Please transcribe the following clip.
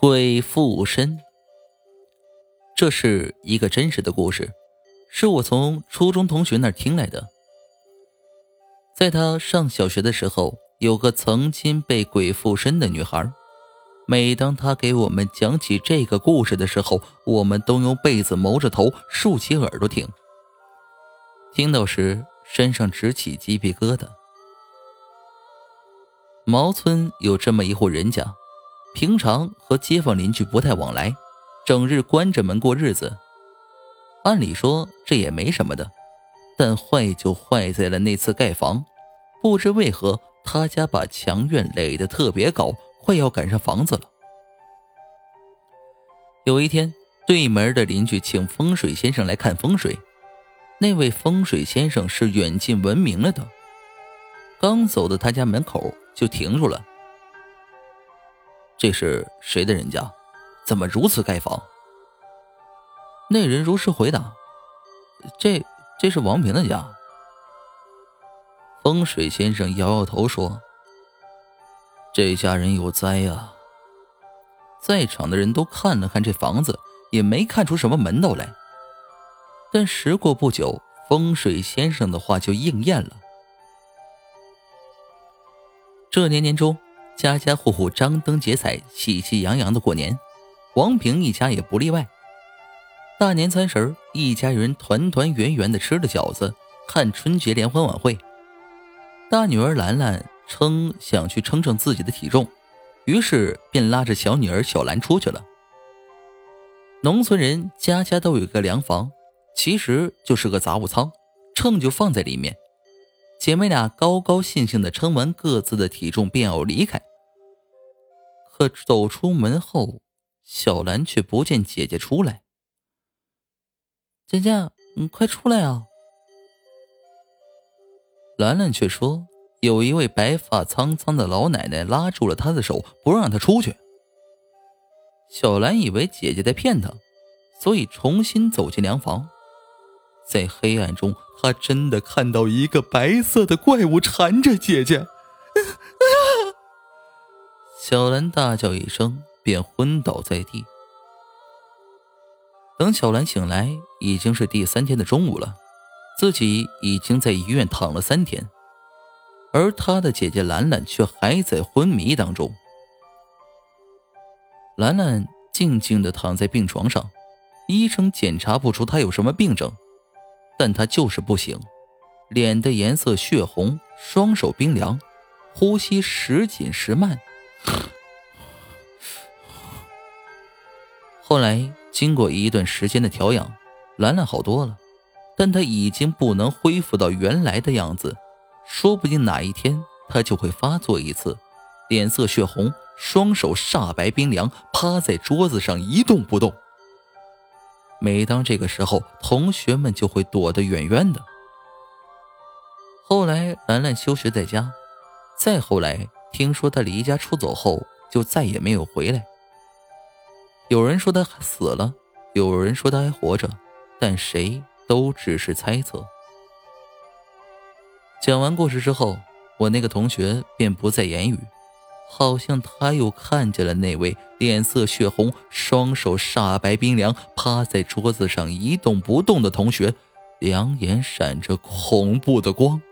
鬼附身，这是一个真实的故事，是我从初中同学那儿听来的。在他上小学的时候，有个曾经被鬼附身的女孩。每当他给我们讲起这个故事的时候，我们都用被子蒙着头，竖起耳朵听。听到时，身上直起鸡皮疙瘩。毛村有这么一户人家。平常和街坊邻居不太往来，整日关着门过日子。按理说这也没什么的，但坏就坏在了那次盖房。不知为何，他家把墙院垒得特别高，快要赶上房子了。有一天，对门的邻居请风水先生来看风水，那位风水先生是远近闻名了的。刚走到他家门口，就停住了。这是谁的人家？怎么如此盖房？那人如实回答：“这这是王平的家。”风水先生摇摇头说：“这家人有灾呀！”在场的人都看了看这房子，也没看出什么门道来。但时过不久，风水先生的话就应验了。这年年中。家家户户张灯结彩，喜气洋洋的过年，王平一家也不例外。大年三十一家人团团圆圆的吃了饺子，看春节联欢晚会。大女儿兰兰称想去称称自己的体重，于是便拉着小女儿小兰出去了。农村人家家都有个粮房，其实就是个杂物仓，秤就放在里面。姐妹俩高高兴兴的称完各自的体重，便要离开。可走出门后，小兰却不见姐姐出来。姐姐，你快出来啊！兰兰却说，有一位白发苍苍的老奶奶拉住了她的手，不让她出去。小兰以为姐姐在骗她，所以重新走进凉房。在黑暗中，她真的看到一个白色的怪物缠着姐姐。小兰大叫一声，便昏倒在地。等小兰醒来，已经是第三天的中午了，自己已经在医院躺了三天，而她的姐姐兰兰却还在昏迷当中。兰兰静静的躺在病床上，医生检查不出她有什么病症，但她就是不醒，脸的颜色血红，双手冰凉，呼吸时紧时慢。后来经过一段时间的调养，兰兰好多了，但她已经不能恢复到原来的样子，说不定哪一天她就会发作一次，脸色血红，双手煞白冰凉，趴在桌子上一动不动。每当这个时候，同学们就会躲得远远的。后来兰兰休学在家，再后来。听说她离家出走后，就再也没有回来。有人说他死了，有人说他还活着，但谁都只是猜测。讲完故事之后，我那个同学便不再言语，好像他又看见了那位脸色血红、双手煞白冰凉、趴在桌子上一动不动的同学，两眼闪着恐怖的光。